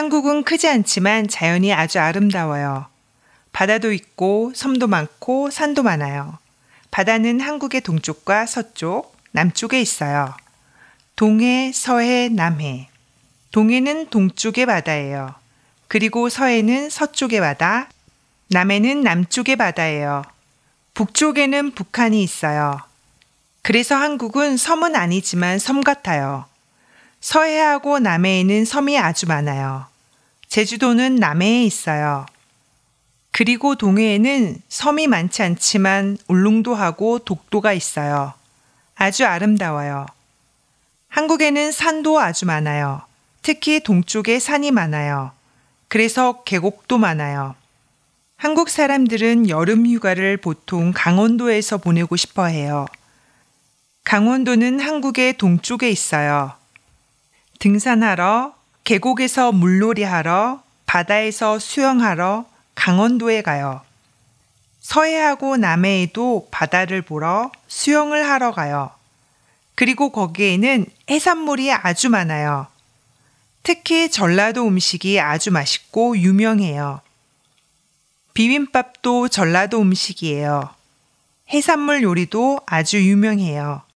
한국은 크지 않지만 자연이 아주 아름다워요. 바다도 있고 섬도 많고 산도 많아요. 바다는 한국의 동쪽과 서쪽, 남쪽에 있어요. 동해, 서해, 남해. 동해는 동쪽의 바다예요. 그리고 서해는 서쪽의 바다, 남해는 남쪽의 바다예요. 북쪽에는 북한이 있어요. 그래서 한국은 섬은 아니지만 섬 같아요. 서해하고 남해에는 섬이 아주 많아요. 제주도는 남해에 있어요. 그리고 동해에는 섬이 많지 않지만 울릉도하고 독도가 있어요. 아주 아름다워요. 한국에는 산도 아주 많아요. 특히 동쪽에 산이 많아요. 그래서 계곡도 많아요. 한국 사람들은 여름 휴가를 보통 강원도에서 보내고 싶어 해요. 강원도는 한국의 동쪽에 있어요. 등산하러, 계곡에서 물놀이 하러, 바다에서 수영하러 강원도에 가요. 서해하고 남해에도 바다를 보러 수영을 하러 가요. 그리고 거기에는 해산물이 아주 많아요. 특히 전라도 음식이 아주 맛있고 유명해요. 비빔밥도 전라도 음식이에요. 해산물 요리도 아주 유명해요.